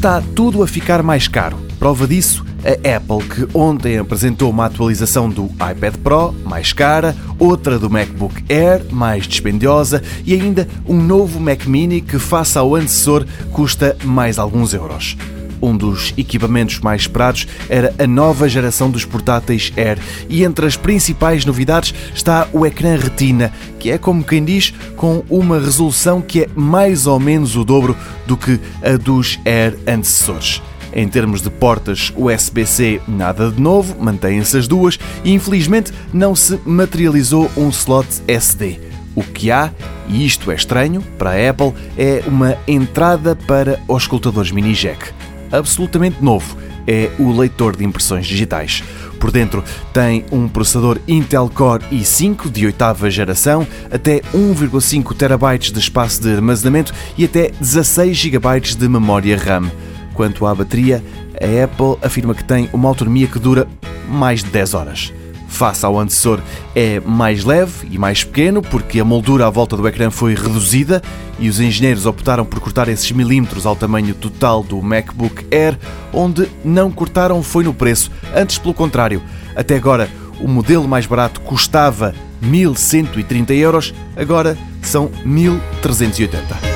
está tudo a ficar mais caro. Prova disso, a Apple, que ontem apresentou uma atualização do iPad Pro, mais cara, outra do MacBook Air, mais dispendiosa, e ainda um novo Mac Mini que, face ao antecessor, custa mais alguns euros. Um dos equipamentos mais esperados era a nova geração dos portáteis Air e entre as principais novidades está o ecrã Retina, que é como quem diz, com uma resolução que é mais ou menos o dobro do que a dos Air antecessores. Em termos de portas USB-C, nada de novo, mantêm-se as duas e infelizmente não se materializou um slot SD. O que há, e isto é estranho para a Apple, é uma entrada para os escutadores mini jack absolutamente novo é o leitor de impressões digitais. Por dentro tem um processador Intel Core i5 de oitava geração, até 1,5 TB de espaço de armazenamento e até 16 GB de memória RAM. Quanto à bateria, a Apple afirma que tem uma autonomia que dura mais de 10 horas face ao antecessor é mais leve e mais pequeno, porque a moldura à volta do ecrã foi reduzida e os engenheiros optaram por cortar esses milímetros ao tamanho total do MacBook Air, onde não cortaram foi no preço, antes pelo contrário. Até agora, o modelo mais barato custava 1130 euros, agora são 1380.